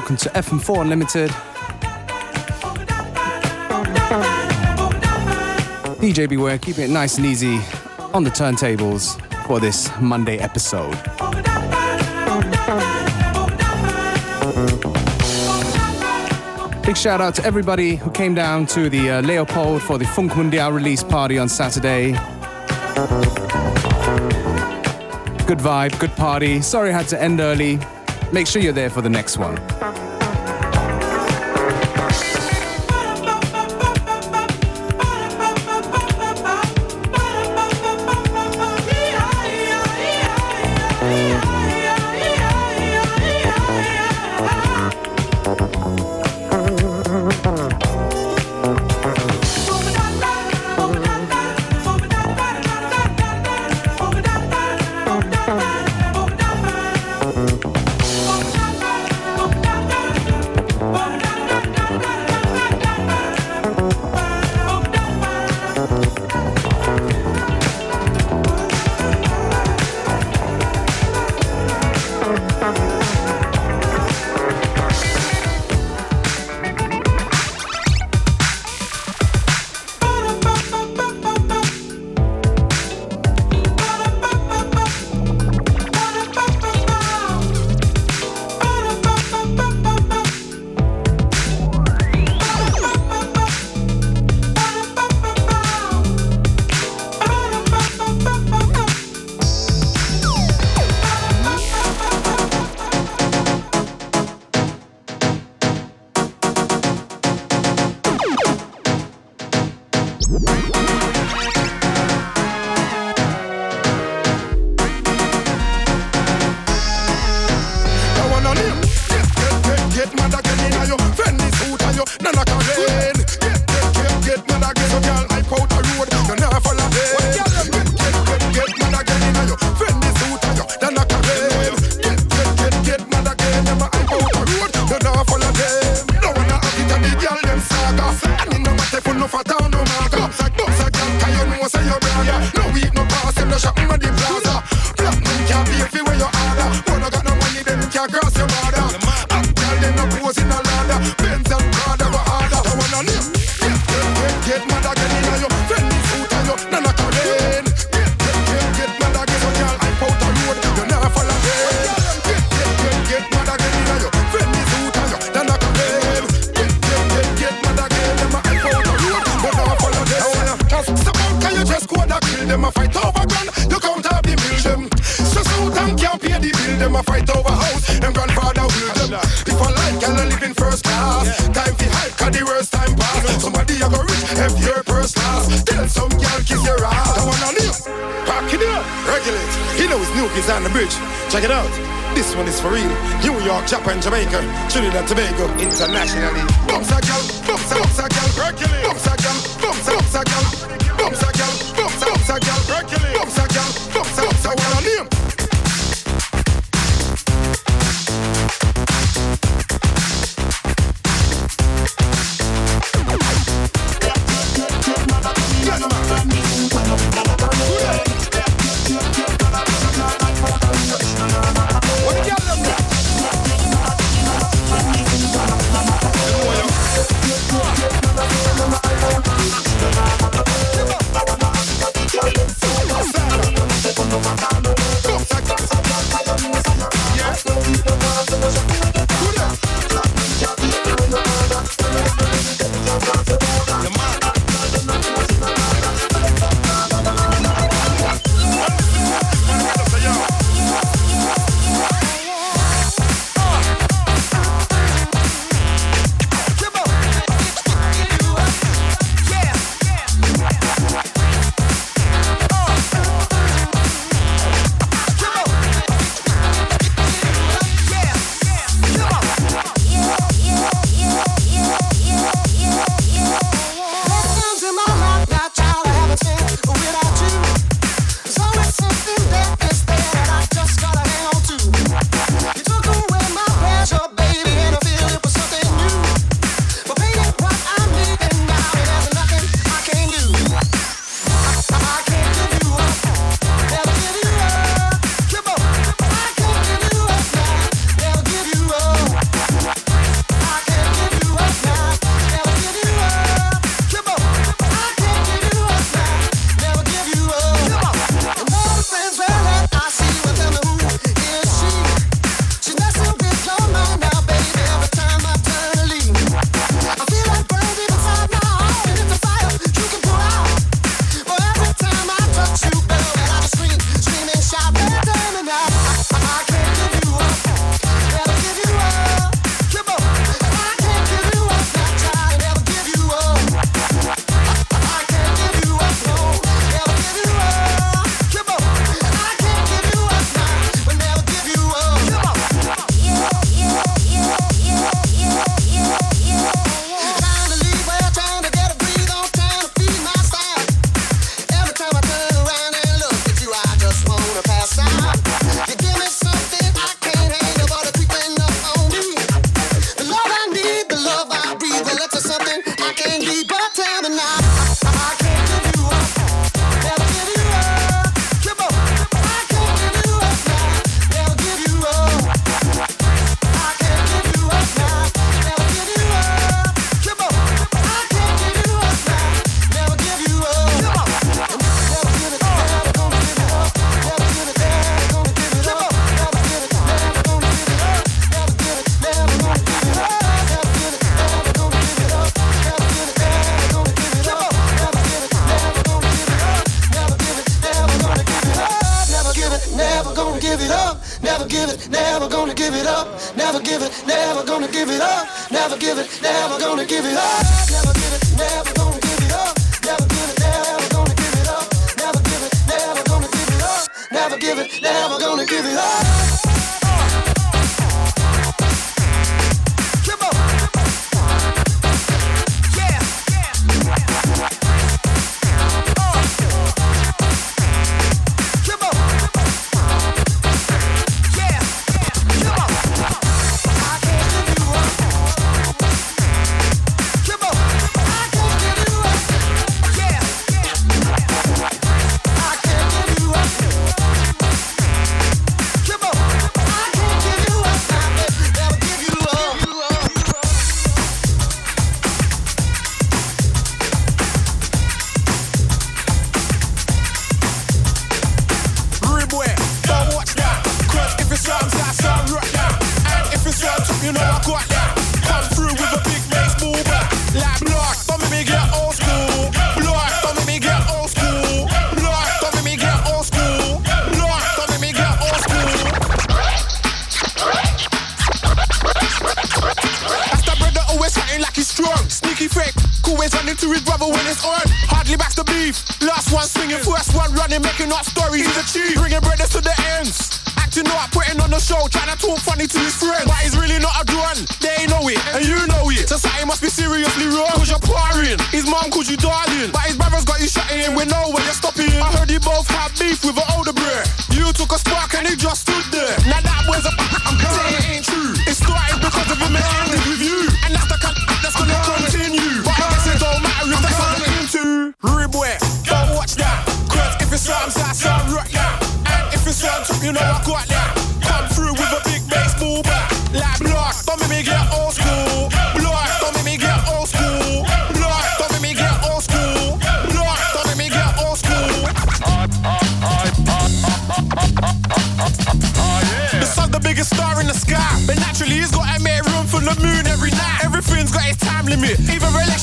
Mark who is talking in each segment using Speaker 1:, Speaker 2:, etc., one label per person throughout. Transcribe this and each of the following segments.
Speaker 1: Welcome to FM4 Unlimited. DJ Beware, keeping it nice and easy on the turntables for this Monday episode. Big shout out to everybody who came down to the uh, Leopold for the Funk Mundial release party on Saturday. Good vibe, good party. Sorry I had to end early. Make sure you're there for the next one.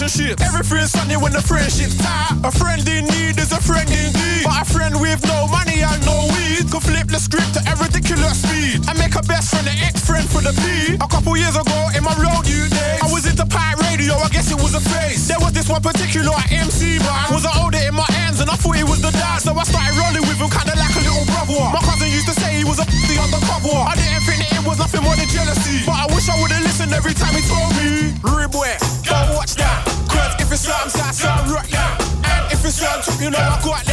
Speaker 2: relationships. friend's sunny when the friendship's tight. A friend
Speaker 3: in need is a
Speaker 4: friend indeed. But a friend with no money and no weed could flip the script at every ridiculous speed. I make a best friend an ex-friend for the P. A couple years ago in my road you days, I was into pirate radio. I guess it was a face. There was this one particular MC man was I older in my hands and I thought he was the dad, so
Speaker 5: I started rolling with him kinda like a little brother. My cousin used to say he was a the undercover. I didn't think that it
Speaker 6: was nothing more than jealousy, but I wish I would've listened every time he told me,
Speaker 5: Rude don't watch that. Sometimes I rock yeah. And if it's wrong, you know I
Speaker 2: got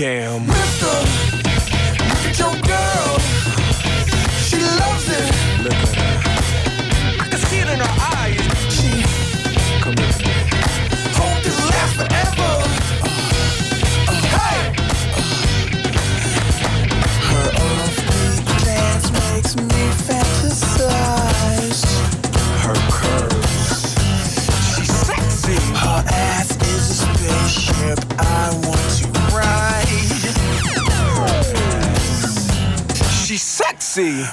Speaker 2: Damn. Mister. see.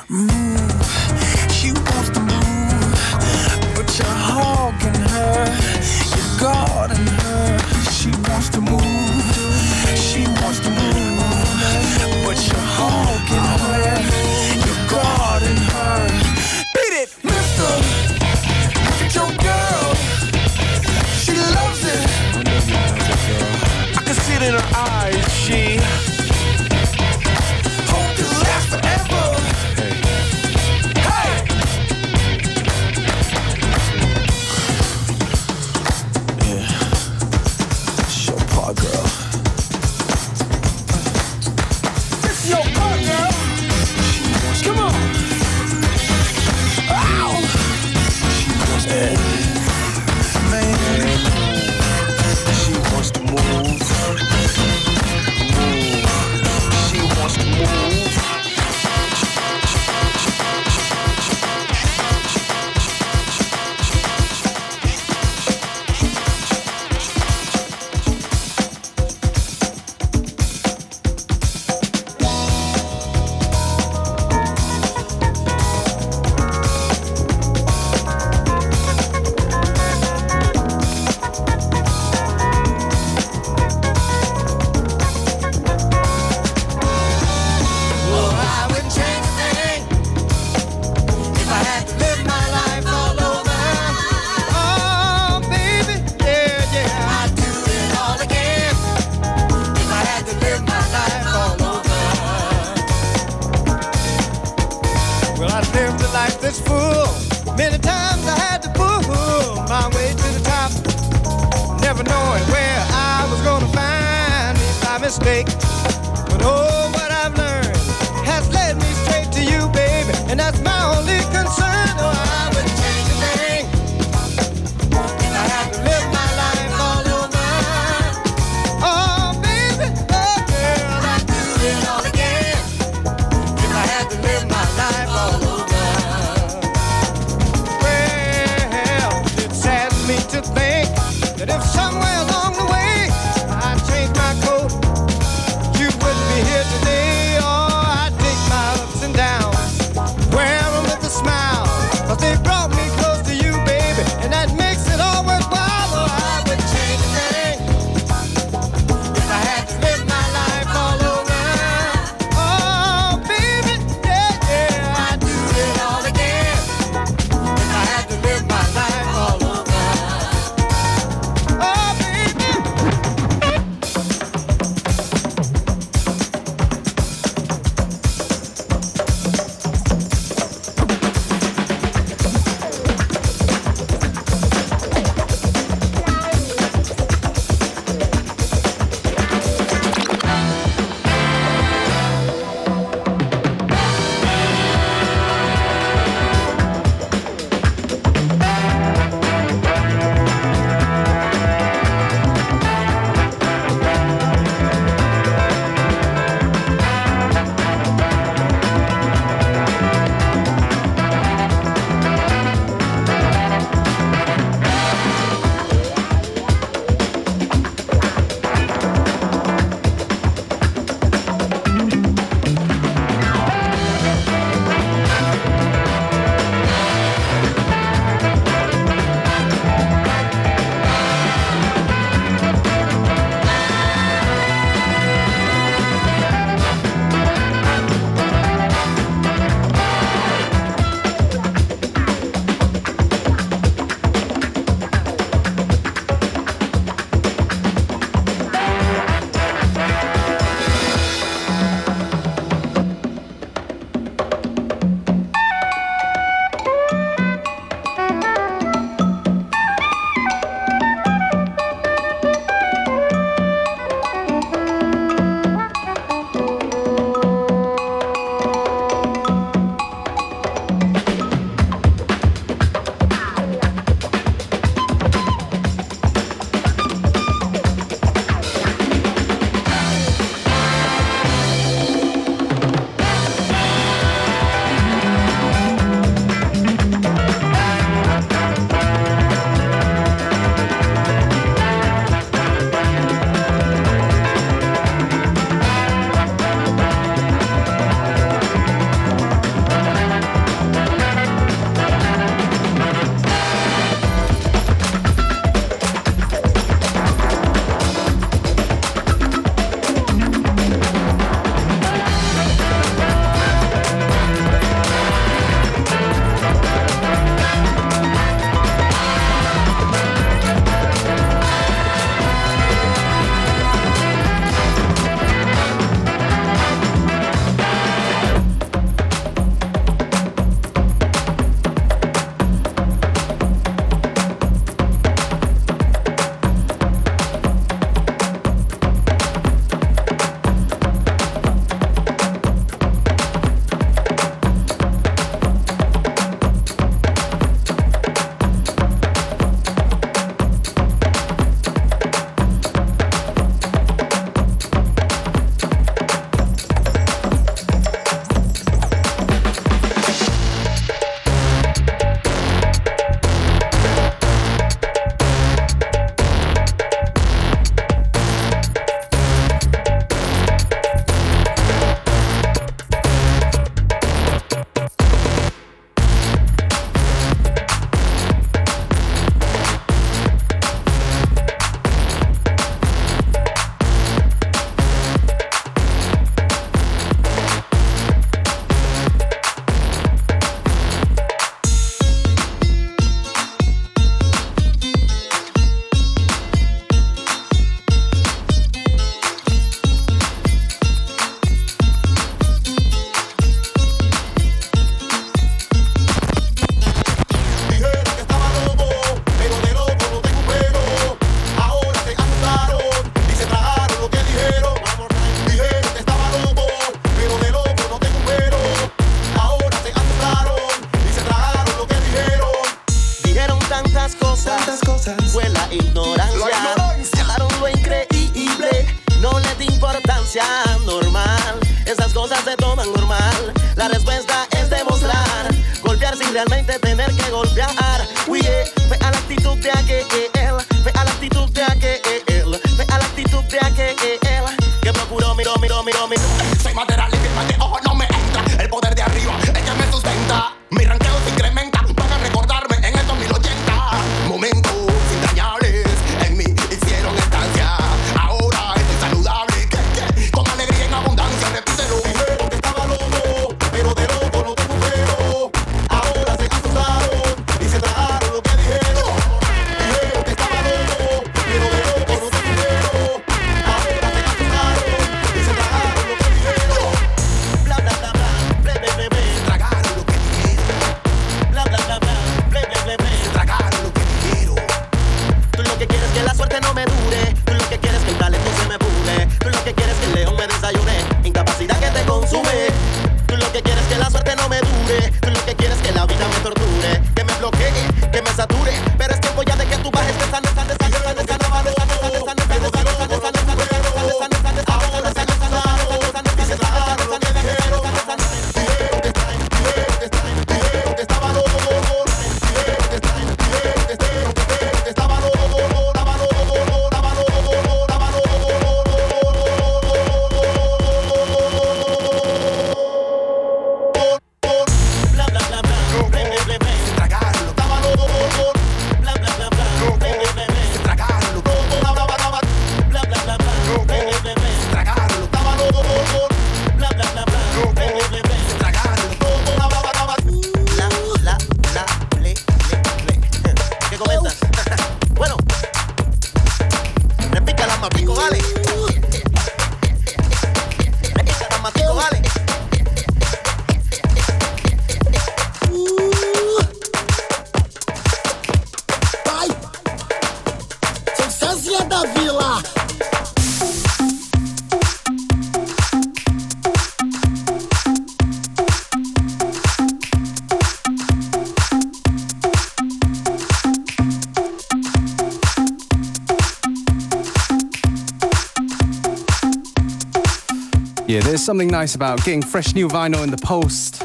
Speaker 1: Yeah, there's something nice about getting fresh new vinyl in the post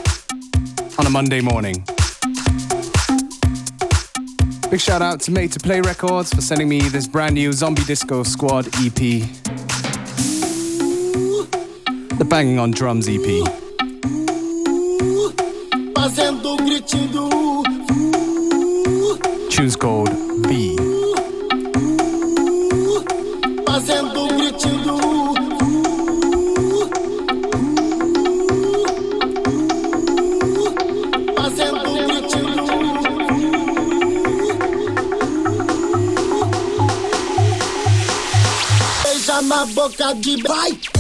Speaker 1: on a Monday morning. Big shout out to Made to Play Records for sending me this brand new Zombie Disco Squad EP. The Banging on Drums EP. Tune's called
Speaker 2: boca de.
Speaker 7: bike.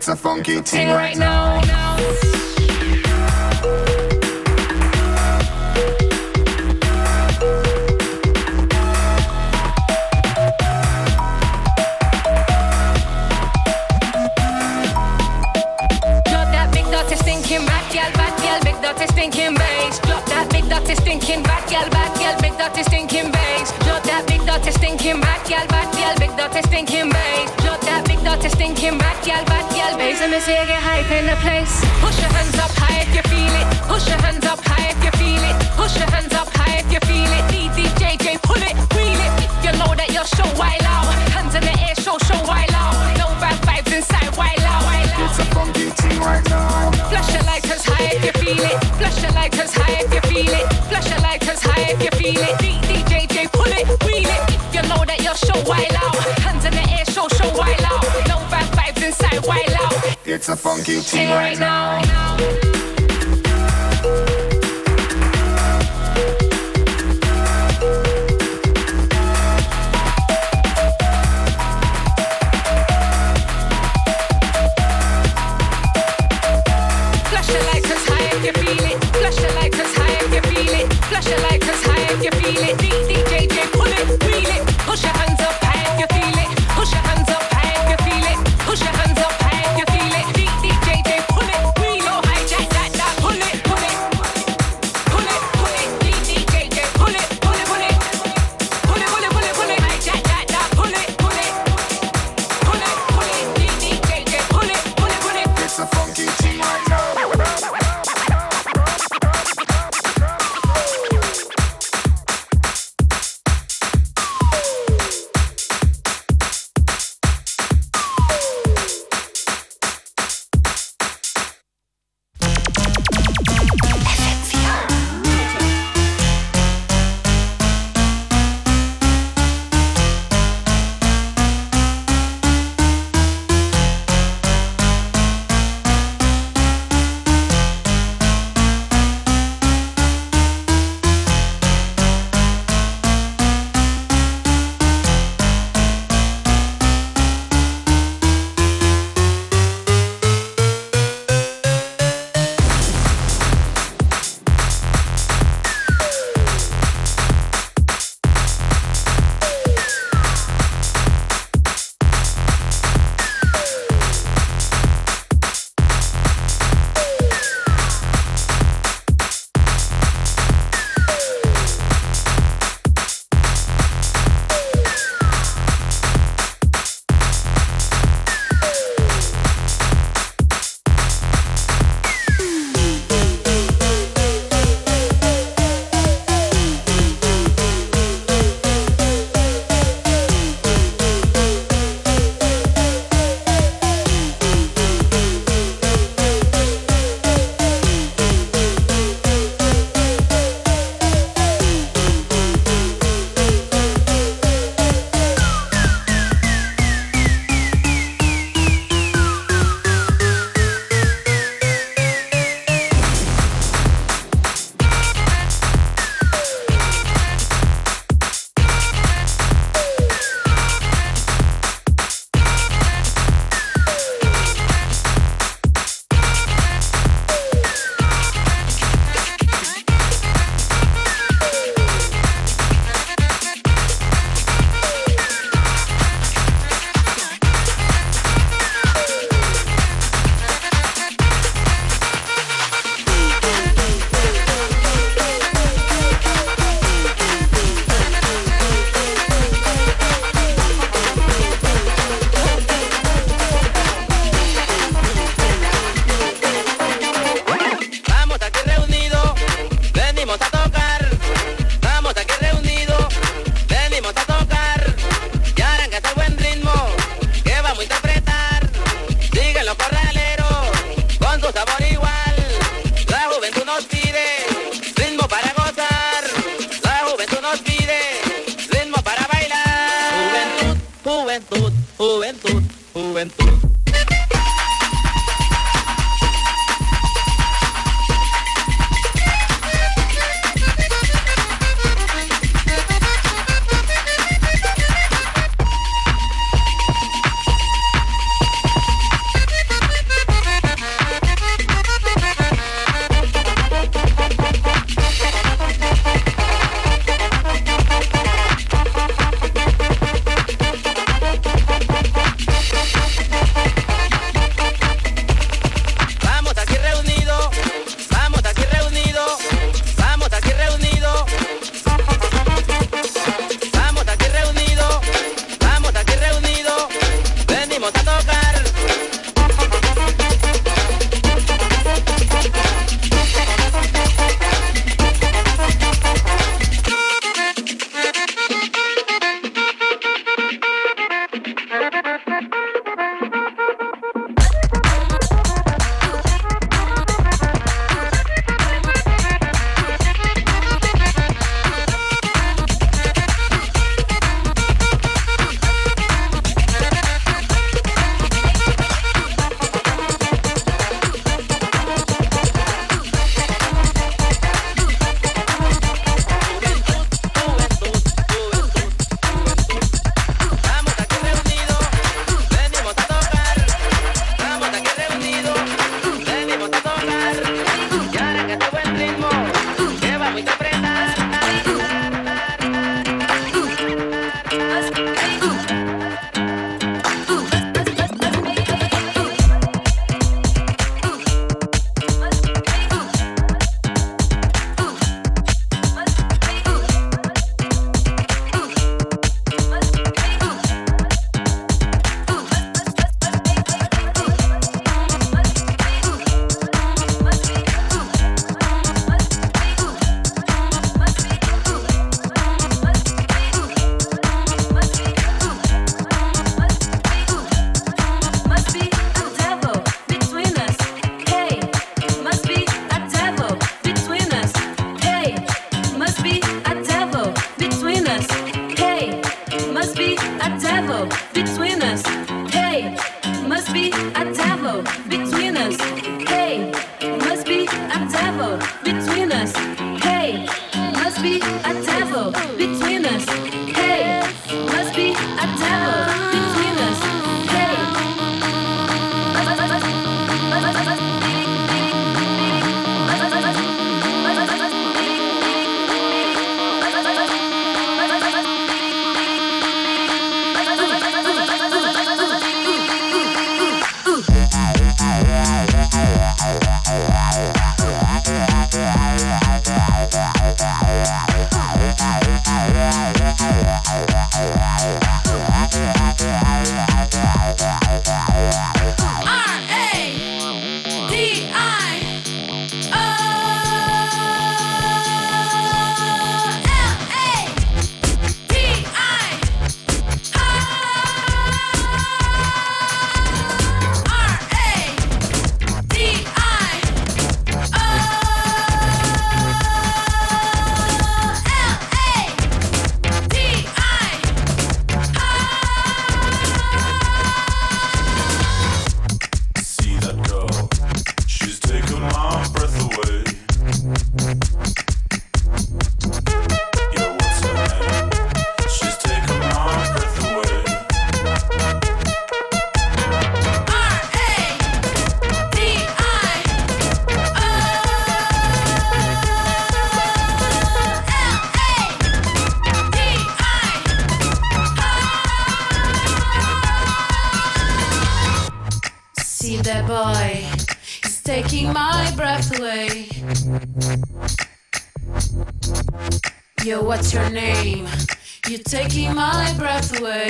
Speaker 8: It's a funky
Speaker 7: Sing
Speaker 8: right now.
Speaker 7: Drop that big dirty stinking bad gal, gal, big dirty stinking bass. Drop that big dirty stinking gal, gal, big dirty stinking bass. Drop that big dirty stinking gal, gal, big dirty stinking bass. Big dirty stinking bad gal, bad gal, bass. Let me get hype in the place. Push your hands up high if you feel it. Push your hands up high if you feel it. Push your hands up high if you feel it. DDJJ, pull it, wheel it. If you know that you're show wild out. Hands in the air, show, show wild out. No bad vibes inside, wild out.
Speaker 8: It's a funky thing right now.
Speaker 7: Flash your lighters high if you feel it. Flash your lighters high if you feel it. Flash your lighters high if you feel it. DDJJ, pull it, wheel it. If you know that you're show wild out. Hands in the air, show, show wild out. No bad vibes inside, wild out.
Speaker 8: It's a funky thing right
Speaker 7: right
Speaker 8: now.
Speaker 7: now.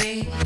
Speaker 9: Breath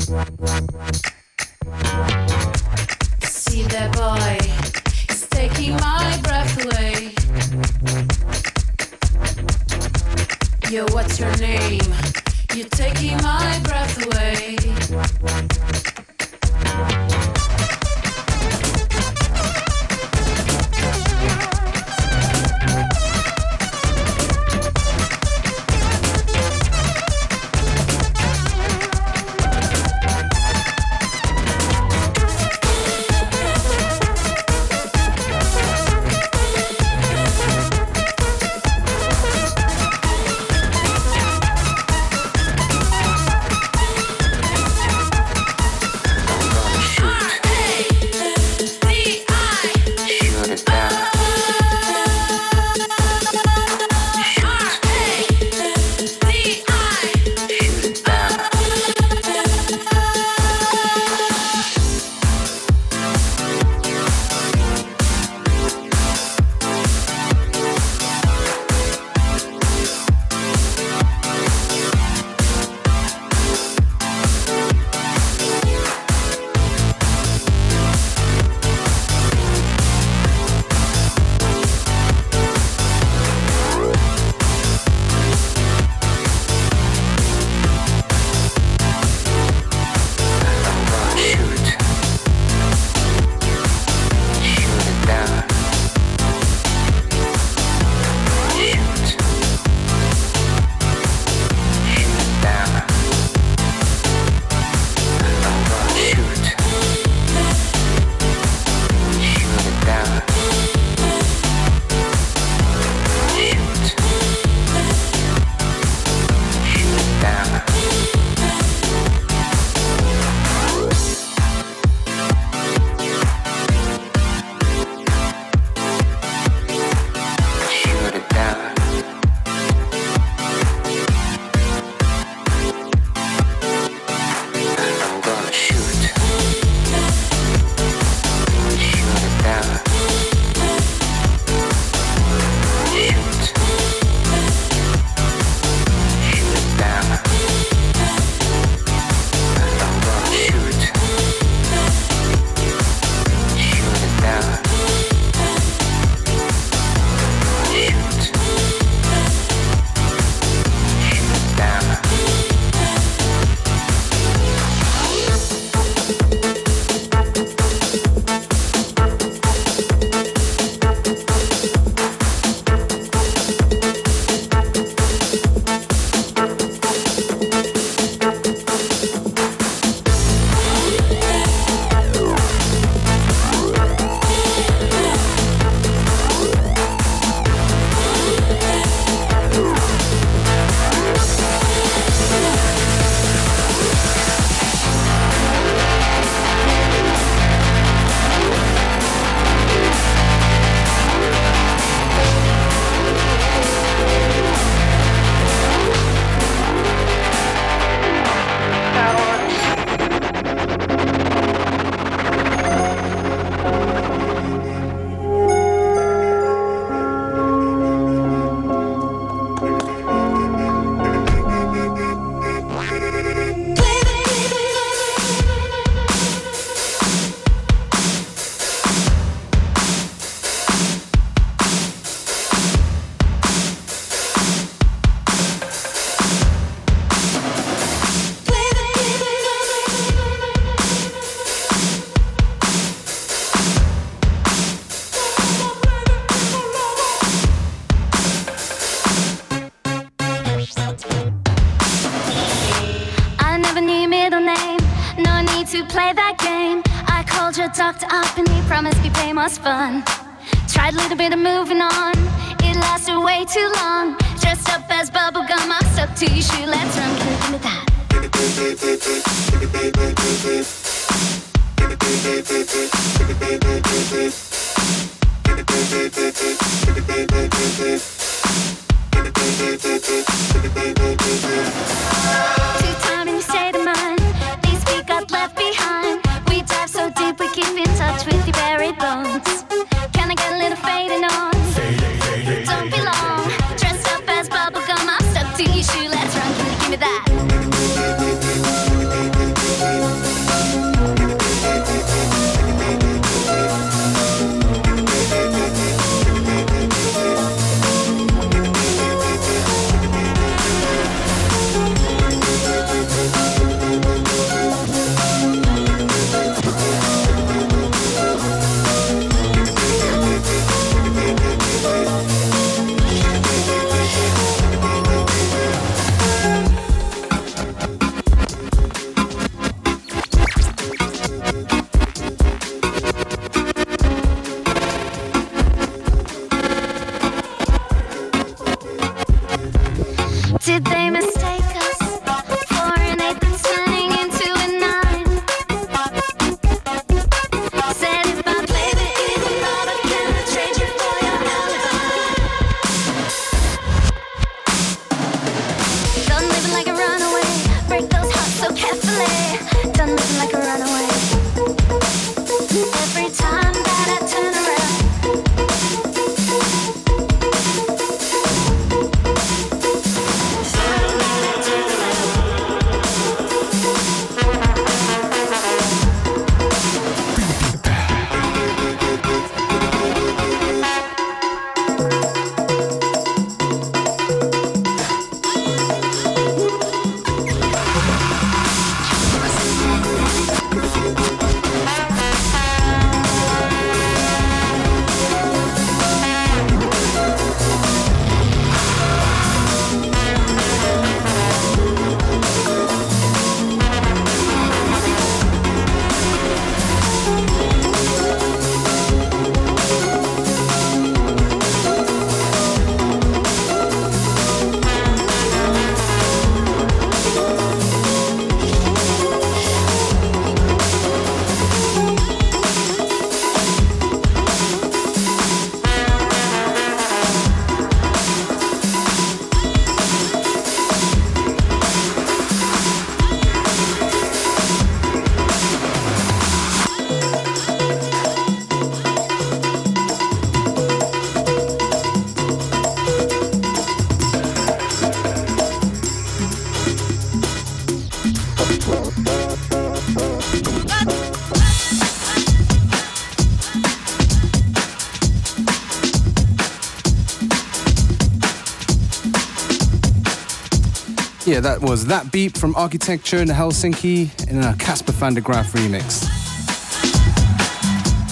Speaker 9: that
Speaker 10: was That
Speaker 11: Beat from Architecture in Helsinki in a Casper van der Graaf remix.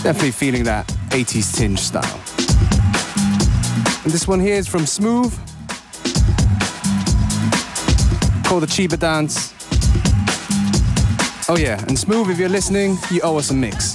Speaker 11: Definitely feeling that 80s tinge style. And this one here is from Smooth, called the Chiba Dance. Oh yeah, and Smooth, if you're listening, you owe us a mix.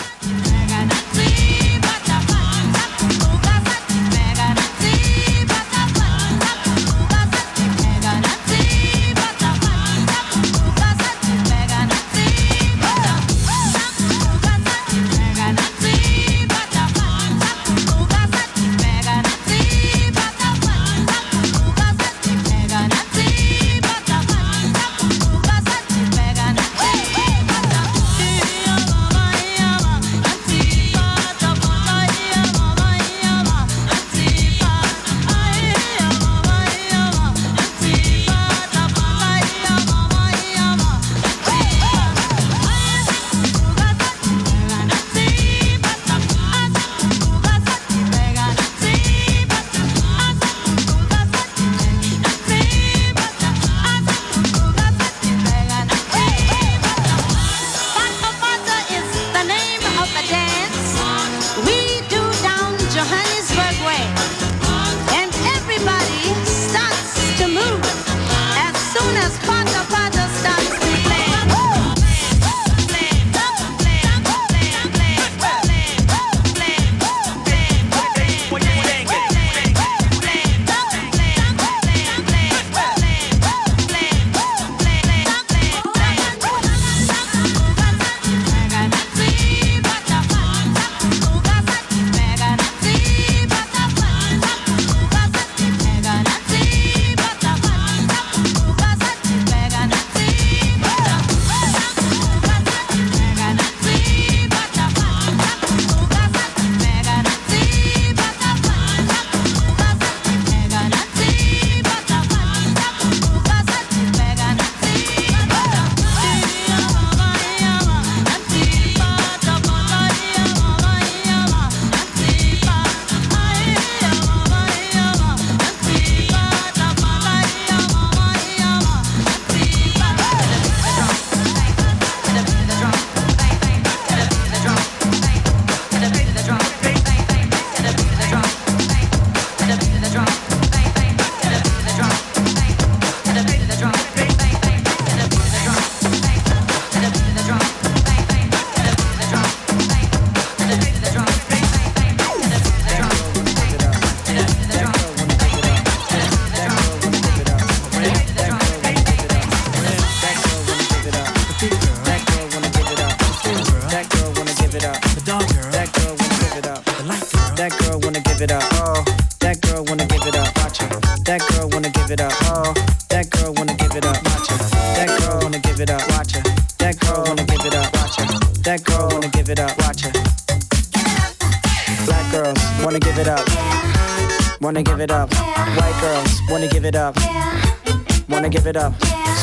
Speaker 12: It up.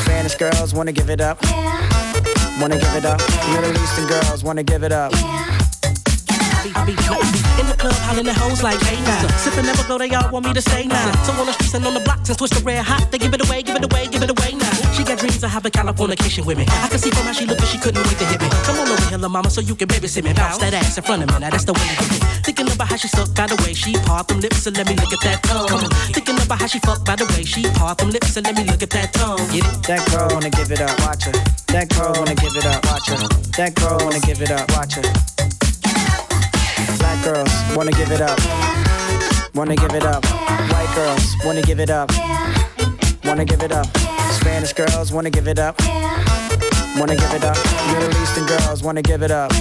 Speaker 12: Spanish girls wanna give it up. Wanna give it up. Middle Eastern girls wanna give it up.
Speaker 13: Be, in the club, hollering the hoes like, hey now. Sipping never go, they all want me to stay now. So on the streets and on the blocks and twist the red hot, they give it away, give it away, give it away now. She got dreams of having California kitchen with me. I can see from how she look, but she couldn't wait to hit me. Come on over here, little mama, so you can babysit me. Bounce that ass in front of me, now that's the way to do it. Thinking about how she suck by the way she part them lips, and let me look at that tongue. Thinking about how she fuck by the way she part them lips, and let me look at that tongue. Get it?
Speaker 12: That girl wanna give it up, watch her. That girl wanna give it up, watch her. That girl wanna give it up, watch her. Black girls wanna give it up, wanna give it up. White girls wanna give it up, wanna give it up. Spanish girls wanna give it up, wanna give it up. Middle Eastern girls wanna give it up.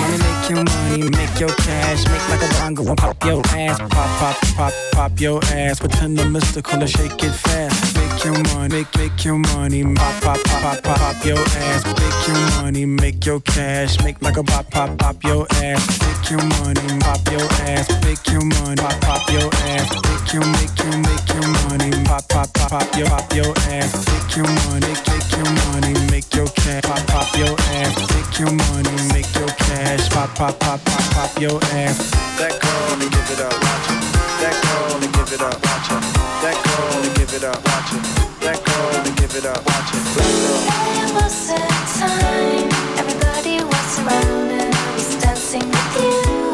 Speaker 12: Money make your money, make your cash, make like a bongo and pop your ass, pop, pop, pop, pop your ass. Pretend the mystical and shake it fast. Your money, make, your money, pop, pop, pop, pop, pop, pop your ass. Make your money, make your cash, make like a pop, pop, pop your ass. Make your money, pop your ass, make your money, pop, pop your ass. Make your, make your, make your money, pop, pop, pop, pop your, pop your ass. Make your money, make your money, make your cash, pop, pop your ass. Make your money, make your cash, pop, pop, pop, pop, pop your ass. That girl wanna give it up. That girl to give it up, watch it. That girl to give it up, watch it. That girl to give it up, watch it. There was a
Speaker 14: time everybody was surrounded. I was dancing with you.